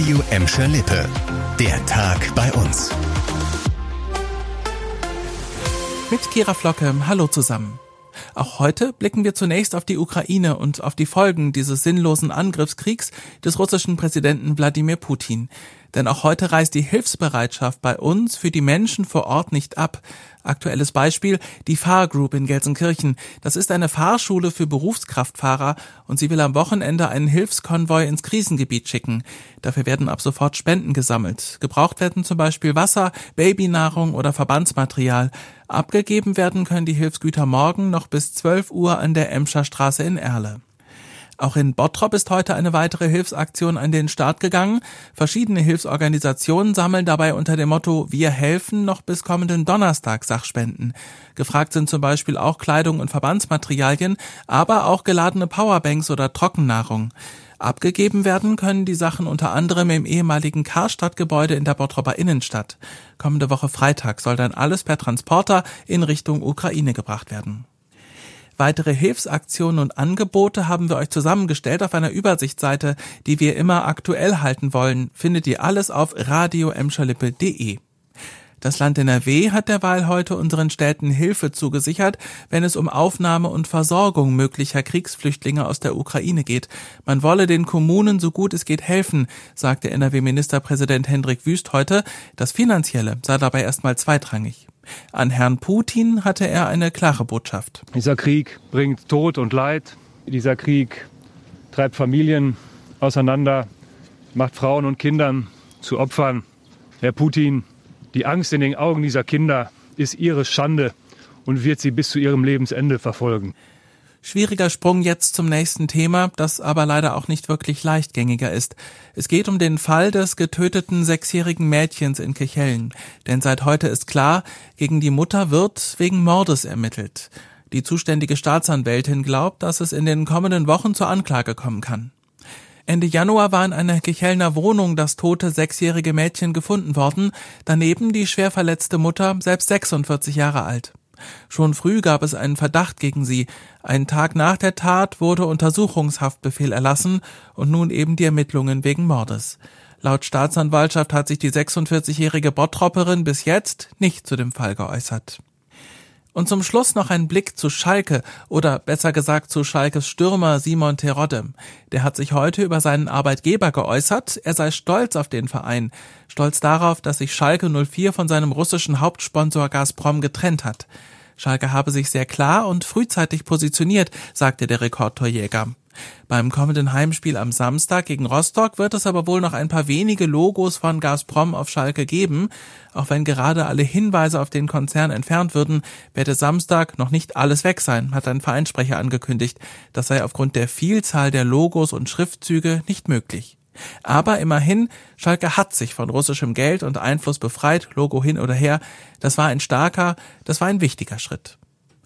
Radio Emscher Lippe. Der Tag bei uns. Mit Kira Flocke, hallo zusammen. Auch heute blicken wir zunächst auf die Ukraine und auf die Folgen dieses sinnlosen Angriffskriegs des russischen Präsidenten Wladimir Putin. Denn auch heute reißt die Hilfsbereitschaft bei uns für die Menschen vor Ort nicht ab. Aktuelles Beispiel, die Fahrgroup in Gelsenkirchen. Das ist eine Fahrschule für Berufskraftfahrer und sie will am Wochenende einen Hilfskonvoi ins Krisengebiet schicken. Dafür werden ab sofort Spenden gesammelt. Gebraucht werden zum Beispiel Wasser, Babynahrung oder Verbandsmaterial. Abgegeben werden können die Hilfsgüter morgen noch bis 12 Uhr an der Emscher Straße in Erle. Auch in Bottrop ist heute eine weitere Hilfsaktion an den Start gegangen. Verschiedene Hilfsorganisationen sammeln dabei unter dem Motto Wir helfen noch bis kommenden Donnerstag Sachspenden. Gefragt sind zum Beispiel auch Kleidung und Verbandsmaterialien, aber auch geladene Powerbanks oder Trockennahrung. Abgegeben werden können die Sachen unter anderem im ehemaligen Karstadtgebäude in der Bottroper Innenstadt. Kommende Woche Freitag soll dann alles per Transporter in Richtung Ukraine gebracht werden. Weitere Hilfsaktionen und Angebote haben wir euch zusammengestellt auf einer Übersichtsseite, die wir immer aktuell halten wollen. Findet ihr alles auf radioemscherlippe.de. Das Land NRW hat derweil heute unseren Städten Hilfe zugesichert, wenn es um Aufnahme und Versorgung möglicher Kriegsflüchtlinge aus der Ukraine geht. Man wolle den Kommunen so gut es geht helfen, sagte NRW-Ministerpräsident Hendrik Wüst heute. Das Finanzielle sei dabei erstmal zweitrangig. An Herrn Putin hatte er eine klare Botschaft. Dieser Krieg bringt Tod und Leid. Dieser Krieg treibt Familien auseinander, macht Frauen und Kindern zu Opfern. Herr Putin, die Angst in den Augen dieser Kinder ist ihre Schande und wird sie bis zu ihrem Lebensende verfolgen. Schwieriger Sprung jetzt zum nächsten Thema, das aber leider auch nicht wirklich leichtgängiger ist. Es geht um den Fall des getöteten sechsjährigen Mädchens in Kirchhellen. Denn seit heute ist klar, gegen die Mutter wird wegen Mordes ermittelt. Die zuständige Staatsanwältin glaubt, dass es in den kommenden Wochen zur Anklage kommen kann. Ende Januar war in einer Kichelner Wohnung das tote sechsjährige Mädchen gefunden worden, daneben die schwer verletzte Mutter, selbst 46 Jahre alt. Schon früh gab es einen Verdacht gegen sie. Einen Tag nach der Tat wurde Untersuchungshaftbefehl erlassen und nun eben die Ermittlungen wegen Mordes. Laut Staatsanwaltschaft hat sich die 46-jährige Bottropperin bis jetzt nicht zu dem Fall geäußert. Und zum Schluss noch ein Blick zu Schalke oder besser gesagt zu Schalkes Stürmer Simon Terodde. Der hat sich heute über seinen Arbeitgeber geäußert. Er sei stolz auf den Verein. Stolz darauf, dass sich Schalke 04 von seinem russischen Hauptsponsor Gazprom getrennt hat. Schalke habe sich sehr klar und frühzeitig positioniert, sagte der Rekordtorjäger. Beim kommenden Heimspiel am Samstag gegen Rostock wird es aber wohl noch ein paar wenige Logos von Gazprom auf Schalke geben. Auch wenn gerade alle Hinweise auf den Konzern entfernt würden, werde Samstag noch nicht alles weg sein, hat ein Vereinssprecher angekündigt. Das sei aufgrund der Vielzahl der Logos und Schriftzüge nicht möglich. Aber immerhin, Schalke hat sich von russischem Geld und Einfluss befreit, Logo hin oder her. Das war ein starker, das war ein wichtiger Schritt.